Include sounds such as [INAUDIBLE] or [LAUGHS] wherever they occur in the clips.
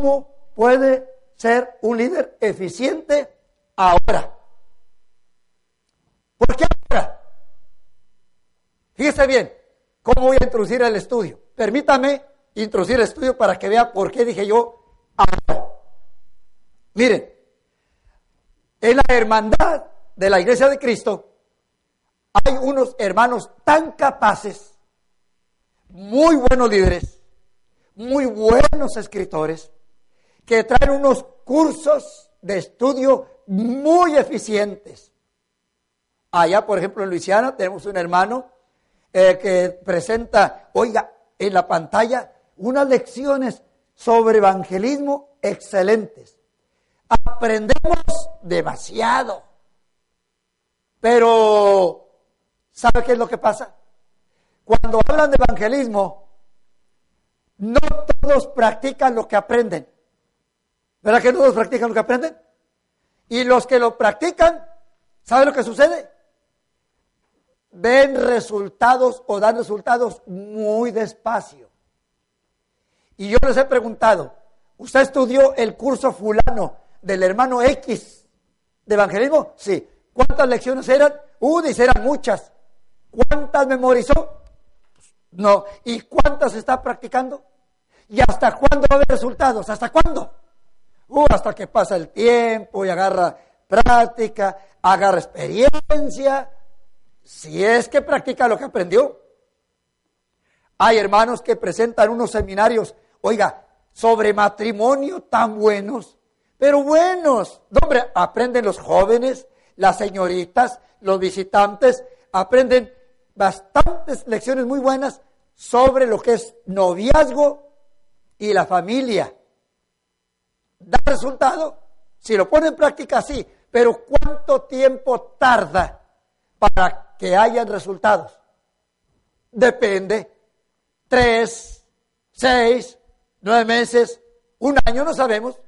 ¿Cómo puede ser un líder eficiente ahora? ¿Por qué ahora? Fíjese bien, ¿cómo voy a introducir el estudio? Permítame introducir el estudio para que vea por qué dije yo ahora. Miren, en la hermandad de la iglesia de Cristo hay unos hermanos tan capaces, muy buenos líderes, muy buenos escritores, que traen unos cursos de estudio muy eficientes. Allá, por ejemplo, en Luisiana tenemos un hermano eh, que presenta, oiga, en la pantalla unas lecciones sobre evangelismo excelentes. Aprendemos demasiado. Pero, ¿sabe qué es lo que pasa? Cuando hablan de evangelismo, no todos practican lo que aprenden. ¿Verdad que todos practican lo que aprenden? Y los que lo practican, ¿sabe lo que sucede? ven resultados o dan resultados muy despacio. Y yo les he preguntado, ¿usted estudió el curso fulano del hermano X de evangelismo? Sí. ¿Cuántas lecciones eran? Uh, dice, eran muchas. ¿Cuántas memorizó? No. ¿Y cuántas está practicando? ¿Y hasta cuándo va a haber resultados? ¿Hasta cuándo? Uh, hasta que pasa el tiempo y agarra práctica, agarra experiencia, si es que practica lo que aprendió. Hay hermanos que presentan unos seminarios, oiga, sobre matrimonio tan buenos, pero buenos. Hombre, aprenden los jóvenes, las señoritas, los visitantes, aprenden bastantes lecciones muy buenas sobre lo que es noviazgo y la familia. Da resultado, si lo pone en práctica, sí, pero ¿cuánto tiempo tarda para que hayan resultados. Depende. Tres, seis, nueve meses, un año, no sabemos.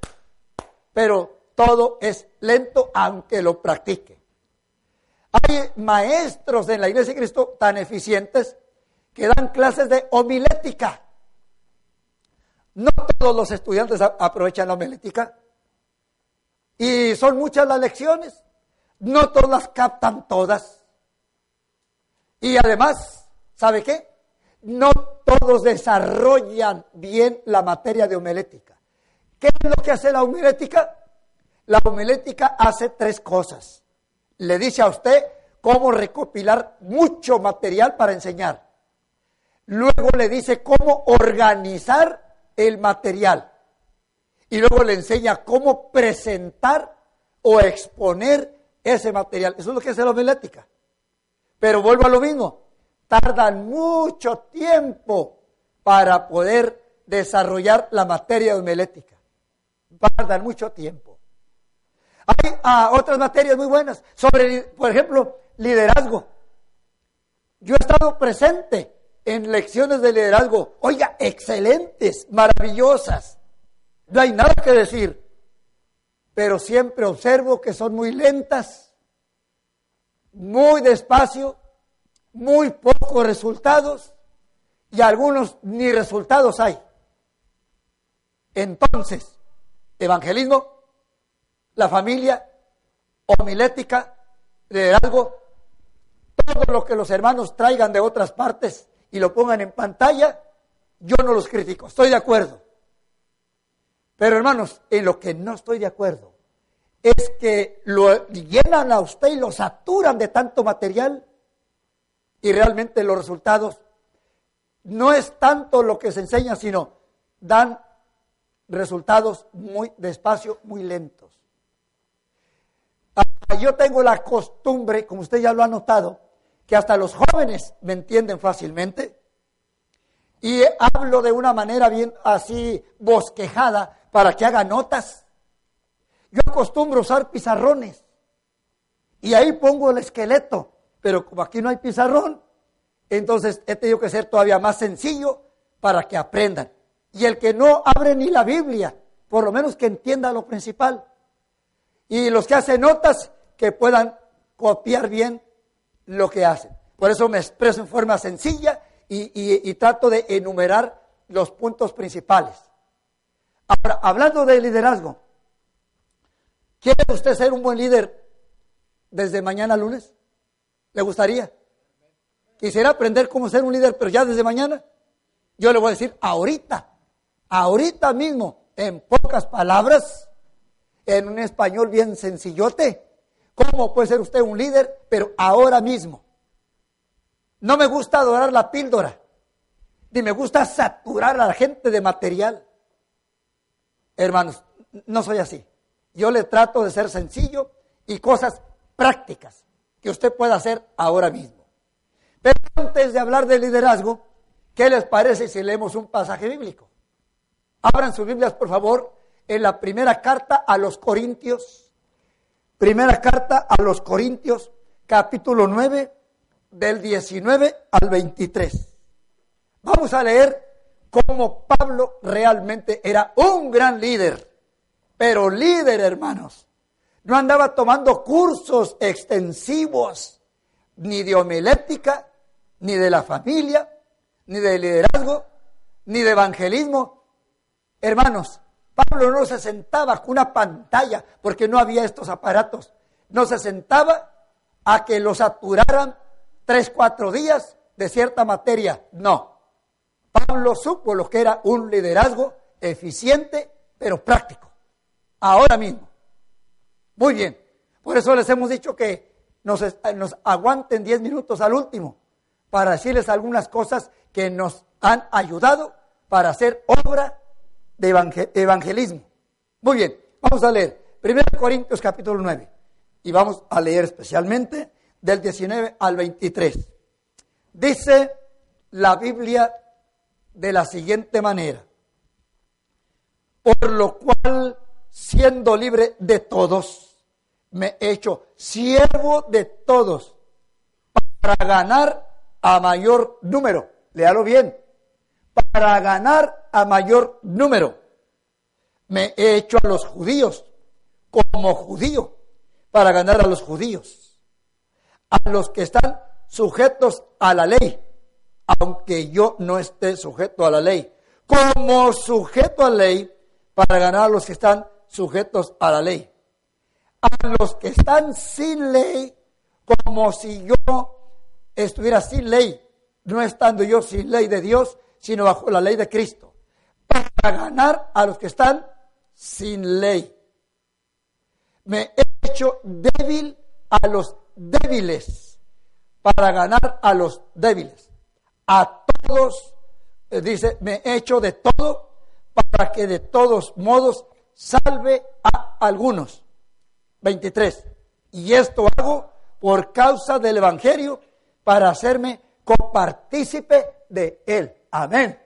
Pero todo es lento aunque lo practique. Hay maestros en la Iglesia de Cristo tan eficientes que dan clases de homilética. No todos los estudiantes aprovechan la homilética. Y son muchas las lecciones. No todas las captan todas. Y además, ¿sabe qué? No todos desarrollan bien la materia de homilética. ¿Qué es lo que hace la homilética? La homilética hace tres cosas. Le dice a usted cómo recopilar mucho material para enseñar. Luego le dice cómo organizar el material. Y luego le enseña cómo presentar o exponer ese material. Eso es lo que hace la homilética. Pero vuelvo a lo mismo, tardan mucho tiempo para poder desarrollar la materia homilética. Tardan mucho tiempo. Hay ah, otras materias muy buenas sobre, por ejemplo, liderazgo. Yo he estado presente en lecciones de liderazgo, oiga, excelentes, maravillosas. No hay nada que decir, pero siempre observo que son muy lentas muy despacio, muy pocos resultados y algunos ni resultados hay. Entonces, evangelismo, la familia, homilética, liderazgo, todo lo que los hermanos traigan de otras partes y lo pongan en pantalla, yo no los critico, estoy de acuerdo. Pero hermanos, en lo que no estoy de acuerdo es que lo llenan a usted y lo saturan de tanto material y realmente los resultados no es tanto lo que se enseña, sino dan resultados muy despacio, muy lentos. Ah, yo tengo la costumbre, como usted ya lo ha notado, que hasta los jóvenes me entienden fácilmente. y hablo de una manera bien así bosquejada para que haga notas. Yo acostumbro usar pizarrones y ahí pongo el esqueleto, pero como aquí no hay pizarrón, entonces he tenido que ser todavía más sencillo para que aprendan. Y el que no abre ni la Biblia, por lo menos que entienda lo principal. Y los que hacen notas, que puedan copiar bien lo que hacen. Por eso me expreso en forma sencilla y, trato de enumerar los puntos principales. Ahora, hablando de liderazgo, ¿quiere usted ser un buen líder desde mañana lunes? ¿Le gustaría? Quisiera aprender cómo ser un líder, pero ya desde mañana. Yo le voy a decir ahorita, ahorita mismo, en pocas palabras, en un español bien sencillote, cómo puede ser usted un líder, pero ahora mismo. No me gusta adorar la píldora, ni me gusta saturar a la gente de material. Hermanos, no soy así. Yo le trato de ser sencillo y cosas prácticas que usted pueda hacer ahora mismo. Pero antes de hablar de liderazgo, ¿qué les parece si leemos un pasaje bíblico? Abran sus Biblias, por favor, en la primera carta a los Corintios. Primera carta a los Corintios, capítulo 9, del 19 al 23. Vamos a leer cómo Pablo realmente era un gran líder, pero líder, hermanos. No andaba tomando cursos extensivos, ni de homilética, ni de la familia, ni de liderazgo, ni de evangelismo. Hermanos, Pablo no se sentaba con una pantalla, porque no había estos aparatos. No se sentaba a que lo saturaran tres, cuatro días de cierta materia. No. Pablo supo lo que era un liderazgo eficiente, pero práctico. Ahora mismo. Muy bien. Por eso les hemos dicho que nos, aguanten diez minutos al último para decirles algunas cosas que nos han ayudado para hacer obra de evangelismo. Muy bien, vamos a leer 1 Corintios capítulo 9 y vamos a leer especialmente del 19 al 23. Dice la Biblia de la siguiente manera, por lo cual, siendo libre de todos, me he hecho siervo de todos para ganar a mayor número. Léalo bien. Para ganar a mayor número. Me he hecho a los judíos como judío para ganar a los judíos a los que están sujetos a la ley, aunque yo no esté sujeto a la ley, como sujeto a la ley para ganar a los que están sujetos a la ley. A los que están sin ley, como si yo estuviera sin ley, no estando yo sin ley de Dios, sino bajo la ley de Cristo, para ganar a los que están sin ley. Me he hecho débil a los débiles para ganar a los débiles. A todos, eh, dice, me he hecho de todo para que de todos modos salve a algunos. 23. Y esto hago por causa del Evangelio para hacerme copartícipe de él. Amén.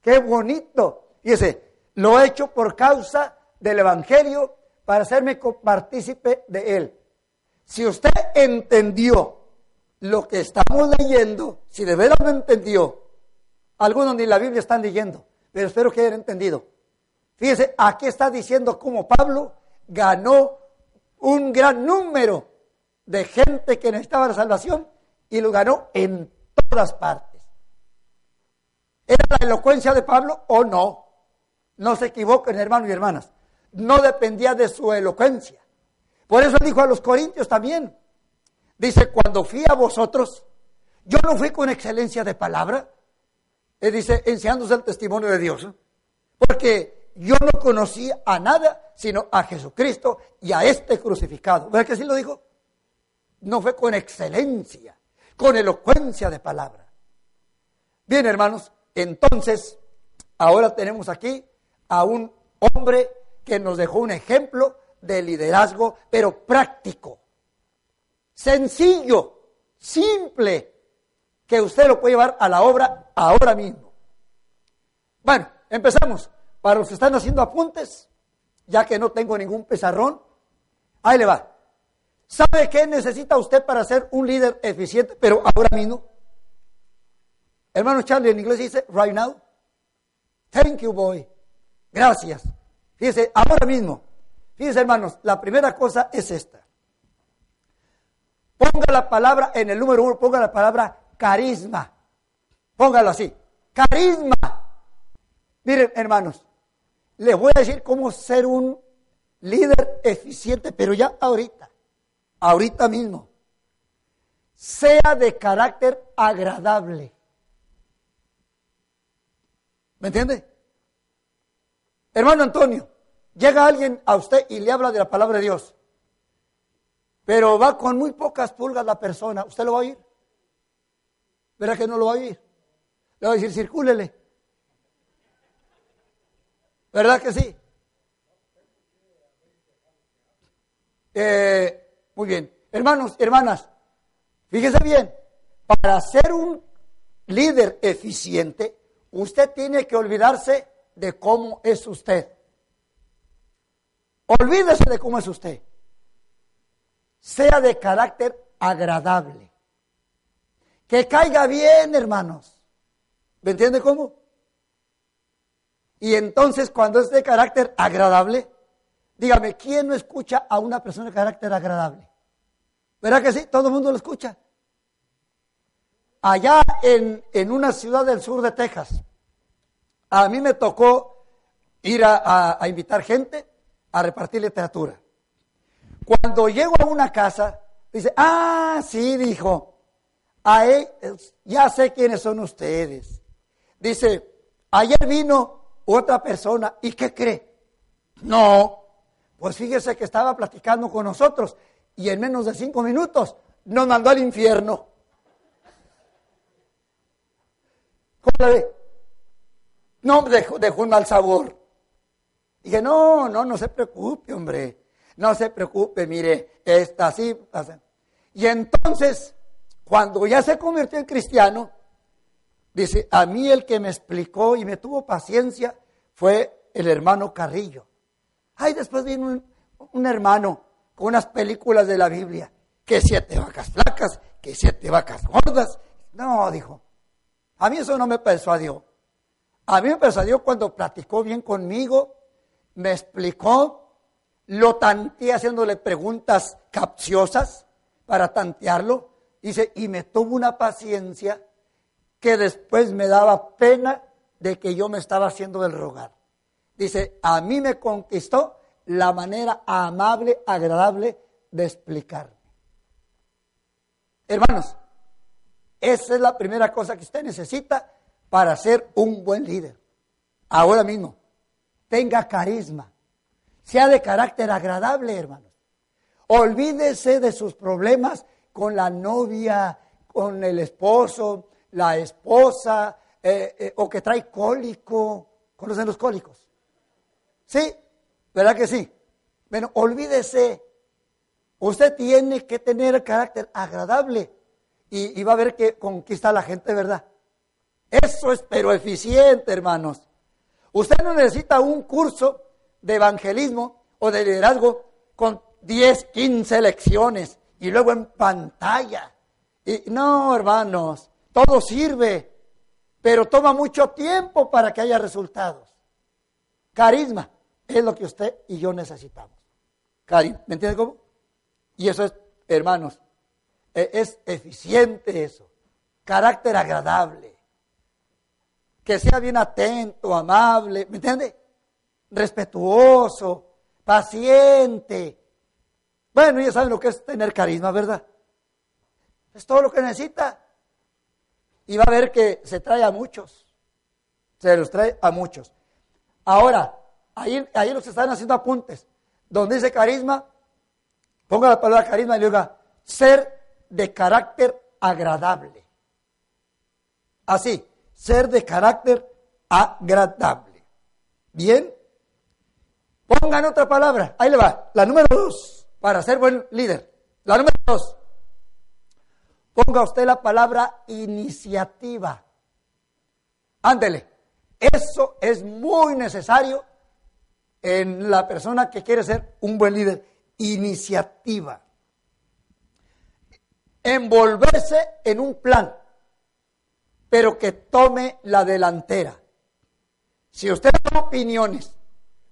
Qué bonito. Dice, lo he hecho por causa del Evangelio para hacerme copartícipe de él. Si usted entendió lo que estamos leyendo, si de verdad lo entendió, algunos ni la Biblia están leyendo, pero espero que hayan entendido. Fíjese, aquí está diciendo cómo Pablo ganó un gran número de gente que necesitaba la salvación y lo ganó en todas partes. ¿Era la elocuencia de Pablo o no? No se equivoquen, hermanos y hermanas. No dependía de su elocuencia. Por eso dijo a los corintios también. Dice, cuando fui a vosotros, yo no fui con excelencia de palabra. Él dice, enseñándose el testimonio de Dios. Porque yo no conocí a nada sino a Jesucristo y a este crucificado. ¿Verdad que así lo dijo? No fue con excelencia, con elocuencia de palabra. Bien, hermanos, entonces, ahora tenemos aquí a un hombre que nos dejó un ejemplo de liderazgo, pero práctico, sencillo, simple, que usted lo puede llevar a la obra ahora mismo. Bueno, empezamos. Para los que están haciendo apuntes, ya que no tengo ningún pizarrón, ahí le va. ¿Sabe qué necesita usted para ser un líder eficiente, pero ahora mismo? Hermano Charlie en inglés dice, right now. Thank you, boy. Gracias. Fíjese, ahora mismo. Fíjense, hermanos, la primera cosa es esta. Ponga la palabra en el número uno, ponga la palabra carisma. Póngalo así. Carisma. Miren, hermanos, les voy a decir cómo ser un líder eficiente, pero ya ahorita, ahorita mismo. Sea de carácter agradable. ¿Me entiende? Hermano Antonio, llega alguien a usted y le habla de la palabra de Dios, pero va con muy pocas pulgas la persona, ¿usted lo va a oír? ¿Verdad que no lo va a oír? Le va a decir, circúlele. ¿Verdad que sí? Eh, muy bien. Hermanos, hermanas, fíjese bien, para ser un líder eficiente, usted tiene que olvidarse de cómo es usted. Olvídese de cómo es usted. Sea de carácter agradable. Que caiga bien, hermanos. ¿Me entiende cómo? Y entonces cuando es de carácter agradable, dígame, ¿quién no escucha a una persona de carácter agradable? ¿Verdad que sí? Todo el mundo lo escucha. Allá en, en una ciudad del sur de Texas, a mí me tocó ir a, invitar gente a repartir literatura. Cuando llego a una casa, dice, ah, sí, dijo, ya sé quiénes son ustedes. Dice, ayer vino otra persona, ¿y qué cree? No, pues fíjese que estaba platicando con nosotros y en menos de cinco minutos nos mandó al infierno. ¿Cómo la? No, dejó, dejó un mal sabor. Dije, no, no, no se preocupe, hombre. No se preocupe, mire, está así. Y entonces, cuando ya se convirtió en cristiano, dice, a mí el que me explicó y me tuvo paciencia fue el hermano Carrillo. Ay, después vino un hermano con unas películas de la Biblia, que siete vacas flacas, que siete vacas gordas. No, dijo, a mí eso no me persuadió. A mí me persuadió cuando platicó bien conmigo, me explicó, lo tanteé haciéndole preguntas capciosas para tantearlo. Dice, y me tuvo una paciencia que después me daba pena de que yo me estaba haciendo el rogar. Dice, a mí me conquistó la manera amable, agradable de explicarme. Hermanos, esa es la primera cosa que usted necesita para ser un buen líder. Ahora mismo, tenga carisma, sea de carácter agradable, hermanos. Olvídese de sus problemas con la novia, con el esposo, la esposa, eh, eh, o que trae cólico. ¿Conocen los cólicos? ¿Sí? ¿Verdad que sí? Bueno, olvídese. Usted tiene que tener carácter agradable y, y va a ver que conquista a la gente, ¿verdad? Eso es pero eficiente, hermanos. Usted no necesita un curso de evangelismo o de liderazgo con 10, 15 lecciones y luego en pantalla. Y, no, hermanos, todo sirve, pero toma mucho tiempo para que haya resultados. Carisma es lo que usted y yo necesitamos. Carisma, ¿me entiende cómo? Y eso es, hermanos, es eficiente eso. Carácter agradable que sea bien atento, amable, ¿me entiende? Respetuoso, paciente. Bueno, ya saben lo que es tener carisma, ¿verdad? Es todo lo que necesita. Y va a ver que se trae a muchos. Se los trae a muchos. Ahora, ahí, ahí los están haciendo apuntes. Donde dice carisma, ponga la palabra carisma y diga, ser de carácter agradable. Así, ser de carácter agradable. Bien. Pongan otra palabra. Ahí le va. La número dos. Para ser buen líder. La número dos. ponga usted la palabra iniciativa. Ándele. Eso es muy necesario en la persona que quiere ser un buen líder. Iniciativa. Envolverse en un plan, pero que tome la delantera. Si usted da opiniones,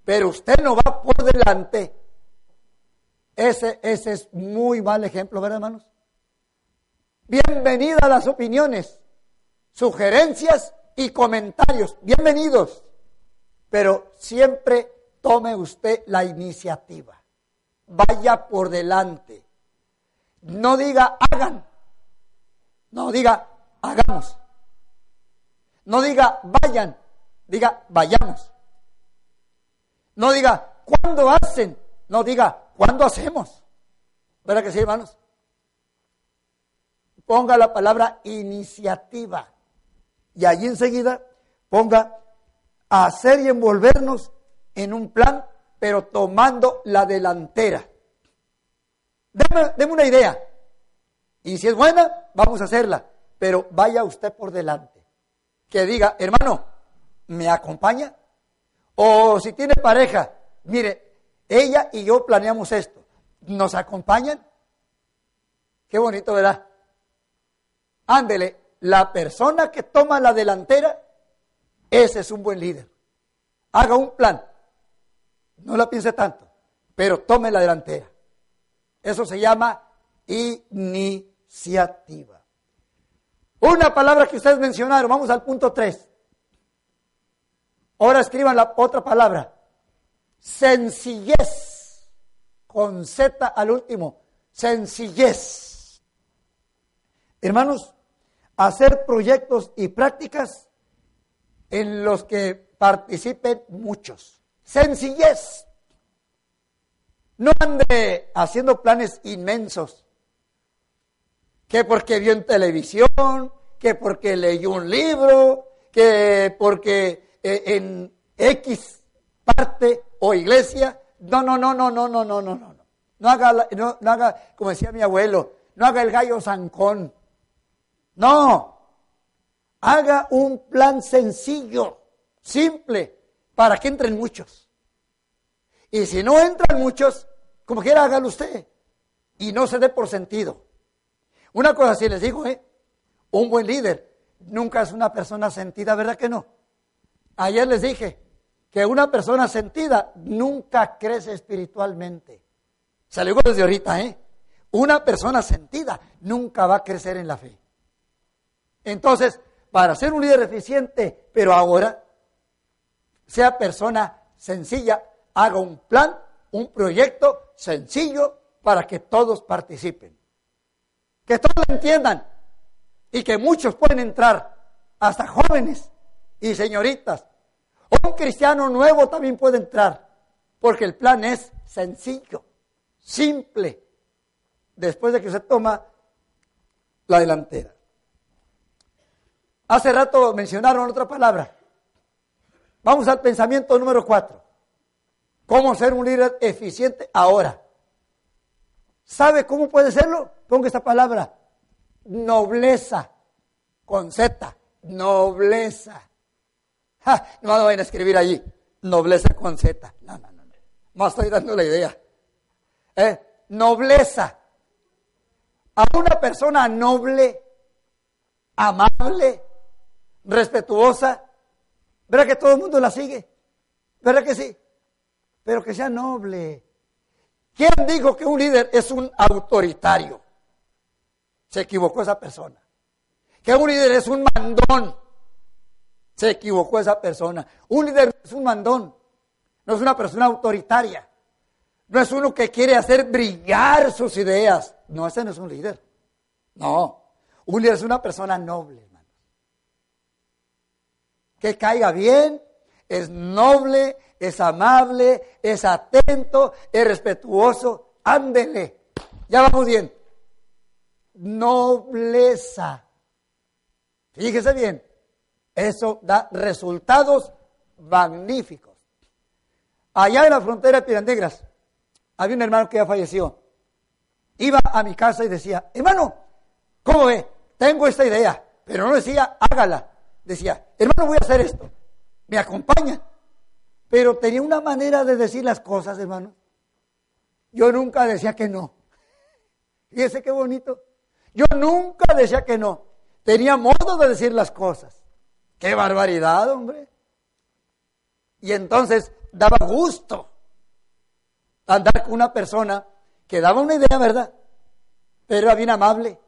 pero usted no va por delante, ese, ese es muy mal ejemplo, ¿verdad, hermanos? Bienvenida a las opiniones, sugerencias y comentarios. Bienvenidos. Pero siempre tome usted la iniciativa. Vaya por delante. No diga hagan. No diga hagamos. No diga vayan. Diga vayamos. No diga cuándo hacen. No diga cuándo hacemos. ¿Verdad que sí, hermanos? Ponga la palabra iniciativa. Y allí enseguida ponga hacer y envolvernos en un plan, pero tomando la delantera. Deme, una idea. Y si es buena, vamos a hacerla. Pero vaya usted por delante. Que diga, hermano, ¿me acompaña? O si tiene pareja, mire, ella y yo planeamos esto. ¿Nos acompañan? Qué bonito, ¿verdad? Ándele, la persona que toma la delantera, ese es un buen líder. Haga un plan. No la piense tanto, pero tome la delantera. Eso se llama iniciativa. Una palabra que ustedes mencionaron, vamos al punto 3. Ahora escriban la otra palabra. Sencillez. Con Z al último. Sencillez. Hermanos, hacer proyectos y prácticas en los que participen muchos. Sencillez. No ande haciendo planes inmensos. Que porque vio en televisión, que porque leyó un libro, que porque eh, en X parte o iglesia. No, no, no, no, no, no, no, no, no. No haga, no, no haga, como decía mi abuelo, no haga el gallo zancón. No, haga un plan sencillo, simple, para que entren muchos. Y si no entran muchos, como quiera hágalo usted. Y no se dé por sentido. Una cosa sí les digo, ¿eh? Un buen líder nunca es una persona sentida, ¿verdad que no? Ayer les dije que una persona sentida nunca crece espiritualmente. Se lo digo desde ahorita, ¿eh? Una persona sentida nunca va a crecer en la fe. Entonces, para ser un líder eficiente, pero ahora, sea persona sencilla, haga un plan, un proyecto sencillo para que todos participen. Que todos entiendan y que muchos pueden entrar, hasta jóvenes y señoritas. Un cristiano nuevo también puede entrar, porque el plan es sencillo, simple, después de que se toma la delantera. Hace rato mencionaron otra palabra. Vamos al pensamiento número cuatro. ¿Cómo ser un líder eficiente ahora? ¿Sabe cómo puede serlo? Ponga esta palabra. Nobleza. Con Z. Nobleza. no me vayan a escribir allí. Nobleza con Z. No, no, no. No estoy dando la idea. ¿Eh? Nobleza. A una persona noble, amable, respetuosa. ¿Verdad que todo el mundo la sigue? ¿Verdad que sí? Pero que sea noble. ¿Quién dijo que un líder es un autoritario? Se equivocó esa persona. Que un líder es un mandón. Se equivocó esa persona. Un líder es un mandón. No es una persona autoritaria. No es uno que quiere hacer brillar sus ideas. No, ese no es un líder. No. Un líder es una persona noble que caiga bien, es noble, es amable, es atento, es respetuoso. Ándele. Ya vamos bien. Nobleza. Fíjese bien. Eso da resultados magníficos. Allá en la frontera de Piranegras había un hermano que ya falleció. Iba a mi casa y decía, hermano, ¿Cómo ve? Tengo esta idea, pero no decía, hágala. Decía, hermano, voy a hacer esto. ¿Me acompaña? Pero tenía una manera de decir las cosas, hermano. Yo nunca decía que no. [LAUGHS] Fíjese qué bonito. Yo nunca decía que no. Tenía modo de decir las cosas. Qué barbaridad, hombre. Y entonces daba gusto andar con una persona que daba una idea, ¿verdad? Pero era bien amable,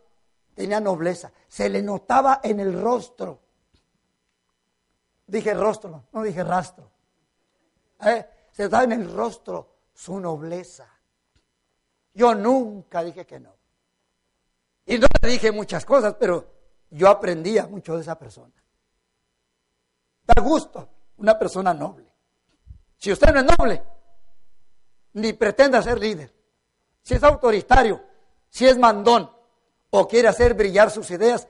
tenía nobleza, se le notaba en el rostro. Dije rostro, no dije rastro. ¿Eh? Se notaba en el rostro su nobleza. Yo nunca dije que no. Y no le dije muchas cosas, pero yo aprendía mucho de esa persona. Da gusto una persona noble. Si usted no es noble, ni pretenda ser líder, si es autoritario, si es mandón o quiere hacer brillar sus ideas,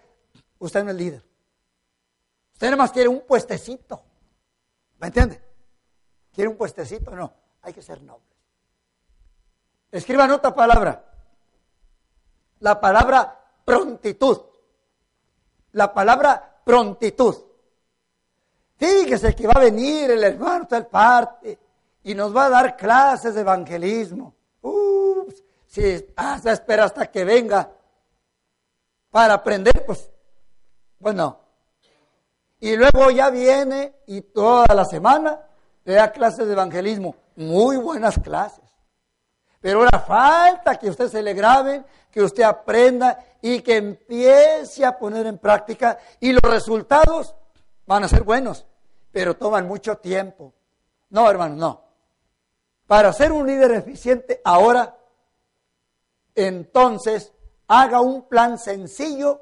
usted no es líder. Usted nada más quiere un puestecito. ¿Me entiende? ¿Quiere un puestecito? No, hay que ser noble. Escriban otra palabra. La palabra prontitud. La palabra prontitud. Fíjese que va a venir el hermano tal parte y nos va a dar clases de evangelismo. Ups, si hasta espera hasta que venga para aprender, pues, bueno. Y luego ya viene y toda la semana le da clases de evangelismo. Muy buenas clases. Pero ahora falta que usted se le grabe, que usted aprenda y que empiece a poner en práctica. Y los resultados van a ser buenos, pero toman mucho tiempo. No, hermano, no. Para ser un líder eficiente ahora, entonces haga un plan sencillo,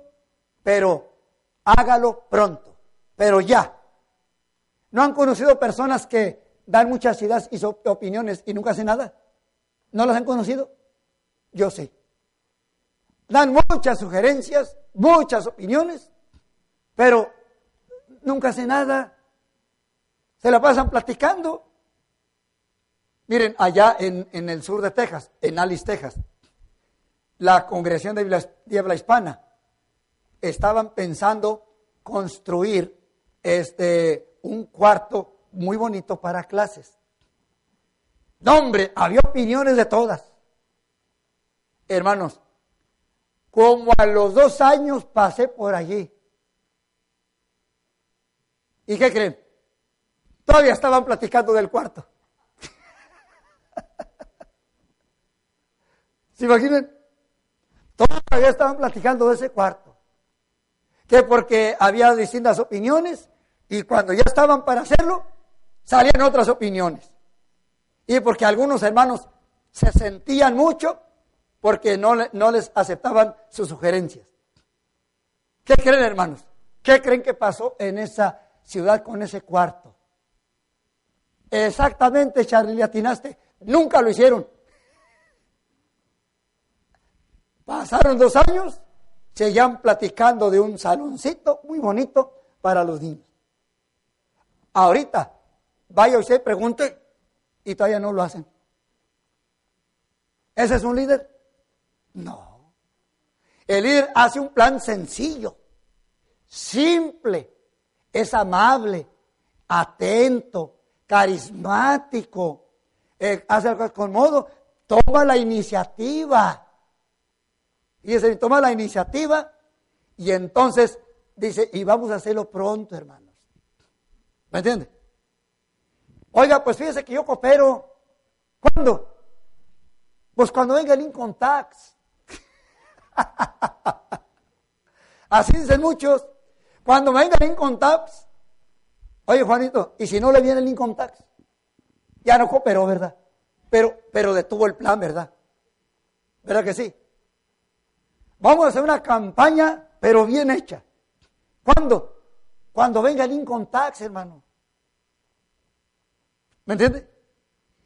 pero hágalo pronto, pero ya. ¿No han conocido personas que dan muchas ideas y opiniones y nunca hacen nada? ¿No las han conocido? Yo sí. Dan muchas sugerencias, muchas opiniones, pero nunca hacen nada. Se la pasan platicando. Miren, allá en, el sur de Texas, en Alice, Texas, la congregación de Diabla Hispana estaban pensando construir este, un cuarto muy bonito para clases. No, hombre, había opiniones de todas. Hermanos, como a los dos años pasé por allí. ¿Y qué creen? Todavía estaban platicando del cuarto. [LAUGHS] ¿Se imaginan? Todavía estaban platicando de ese cuarto. Que porque había distintas opiniones y cuando ya estaban para hacerlo, salían otras opiniones y porque algunos hermanos se sentían mucho porque no, no les aceptaban sus sugerencias. ¿Qué creen, hermanos? ¿Qué creen que pasó en esa ciudad con ese cuarto? Exactamente, Charlie, atinaste. Nunca lo hicieron. Pasaron dos años, seguían platicando de un saloncito muy bonito para los niños. Ahorita, vaya usted, pregunte, y todavía no lo hacen. ¿Ese es un líder? No. El líder hace un plan sencillo, simple, es amable, atento, carismático, eh, hace algo con modo, toma la iniciativa. Y ese toma la iniciativa y entonces dice, y vamos a hacerlo pronto, hermanos. ¿Me entiende? Oiga, pues fíjese que yo coopero. ¿Cuándo? Pues cuando venga el Income Tax. [LAUGHS] Así dicen muchos. Cuando venga el Income Tax. Oye, Juanito, ¿y si no le viene el Income Tax? Ya no cooperó, ¿verdad? Pero, pero detuvo el plan, ¿verdad? ¿Verdad que sí? Vamos a hacer una campaña, pero bien hecha. ¿Cuándo? Cuando venga el Income Tax, hermano. ¿Me entiende?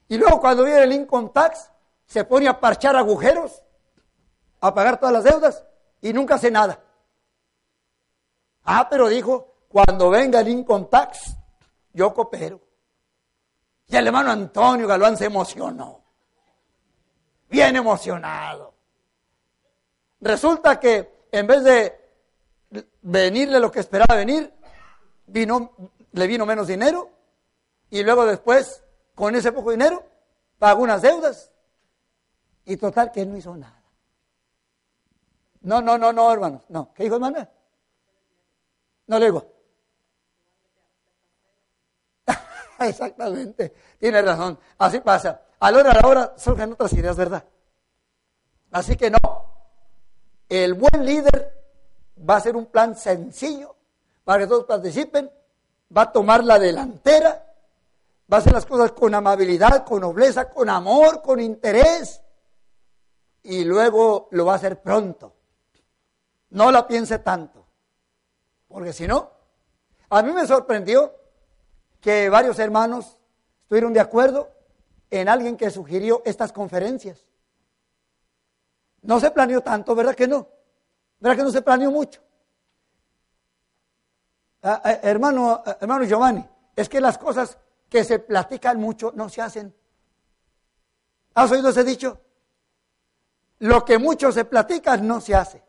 Y luego cuando viene el income tax, se pone a parchar agujeros, a pagar todas las deudas y nunca hace nada. Ah, pero dijo, cuando venga el income tax, yo coopero. Y el hermano Antonio Galván se emocionó. Bien emocionado. Resulta que en vez de venirle lo que esperaba venir, vino, le vino menos dinero y luego después, con ese poco dinero, pagó unas deudas y total que no hizo nada. No, no, no, no, hermanos, no. ¿Qué dijo hermana? No le digo. [LAUGHS] Exactamente, tiene razón. Así pasa. A la hora a la hora surgen otras ideas, ¿verdad? Así que no. El buen líder va a ser un plan sencillo para que todos participen, va a tomar la delantera, va a hacer las cosas con amabilidad, con nobleza, con amor, con interés, y luego lo va a hacer pronto. No la piense tanto, porque si no, a mí me sorprendió que varios hermanos estuvieron de acuerdo en alguien que sugirió estas conferencias. No se planeó tanto, ¿verdad que no? ¿Verdad que no se planeó mucho? Ah, ah, hermano, ah, hermano Giovanni, es que las cosas que se platican mucho no se hacen. ¿Has oído ese dicho? Lo que mucho se platica no se hace.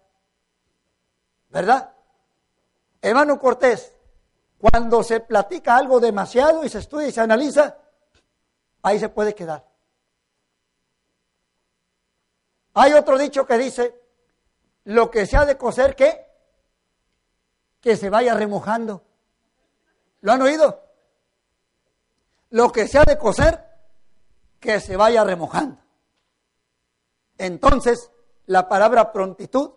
¿Verdad? Hermano Cortés, cuando se platica algo demasiado y se estudia y se analiza, ahí se puede quedar. Hay otro dicho que dice, lo que se ha de coser, ¿qué? Que se vaya remojando. ¿Lo han oído? Lo que se ha de coser, que se vaya remojando. Entonces, la palabra prontitud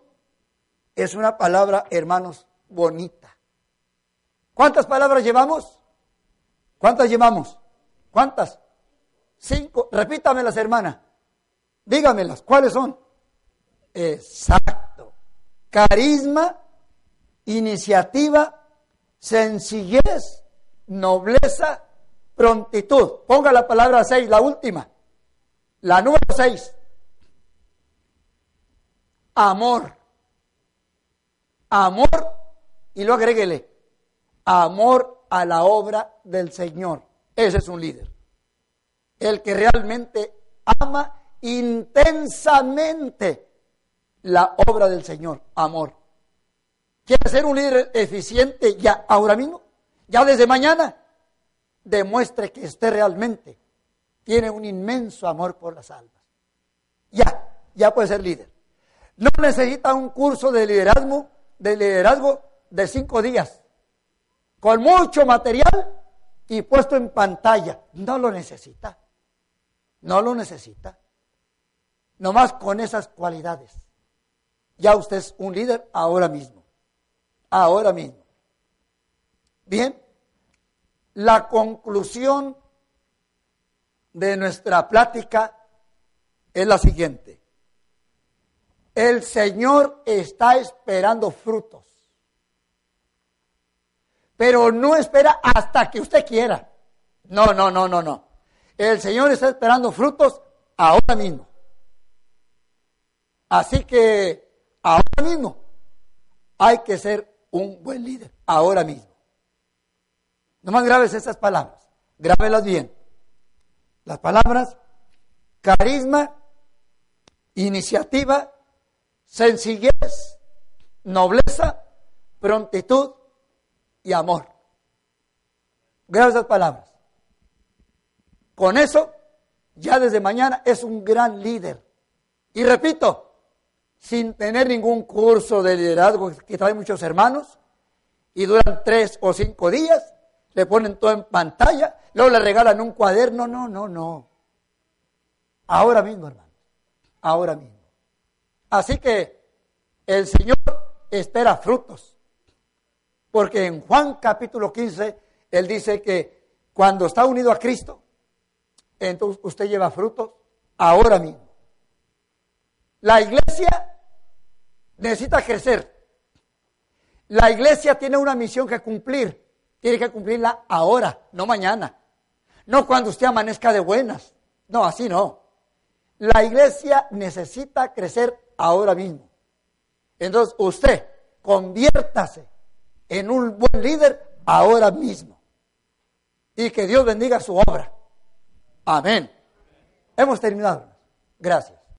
es una palabra, hermanos, bonita. ¿Cuántas palabras llevamos? ¿Cuántas llevamos? ¿Cuántas? Cinco. Repítamelas, hermana. Dígamelas. ¿Cuáles son? Exacto. Carisma, iniciativa, sencillez, nobleza, prontitud. Ponga la palabra seis, la última. La número seis. Amor. Amor. Y lo agréguele amor a la obra del Señor. Ese es un líder. El que realmente ama intensamente la obra del Señor, amor. ¿Quiere ser un líder eficiente ya ahora mismo? ¿Ya desde mañana? Demuestre que usted realmente tiene un inmenso amor por las almas. Ya, ya puede ser líder. No necesita un curso de liderazgo, de liderazgo de cinco días con mucho material y puesto en pantalla. No lo necesita. No lo necesita. Nomás con esas cualidades. Ya usted es un líder ahora mismo. Ahora mismo. Bien. La conclusión de nuestra plática es la siguiente. El Señor está esperando frutos pero no espera hasta que usted quiera. No, no, no, no, no. El Señor está esperando frutos ahora mismo. Así que ahora mismo hay que ser un buen líder, ahora mismo. No más graves esas palabras, grábelas bien. Las palabras carisma, iniciativa, sencillez, nobleza, prontitud, y amor. Gracias palabras. Con eso, ya desde mañana es un gran líder. Y repito, sin tener ningún curso de liderazgo que trae muchos hermanos, y duran tres o cinco días, le ponen todo en pantalla, luego le regalan un cuaderno, no, no, no. Ahora mismo, hermano, ahora mismo. Así que el Señor espera frutos. Porque en Juan capítulo 15, Él dice que cuando está unido a Cristo, entonces usted lleva frutos ahora mismo. La iglesia necesita crecer. La iglesia tiene una misión que cumplir. Tiene que cumplirla ahora, no mañana. No cuando usted amanezca de buenas. No, así no. La iglesia necesita crecer ahora mismo. Entonces usted conviértase en un buen líder ahora mismo. Y que Dios bendiga su obra. Amén. Hemos terminado. Gracias.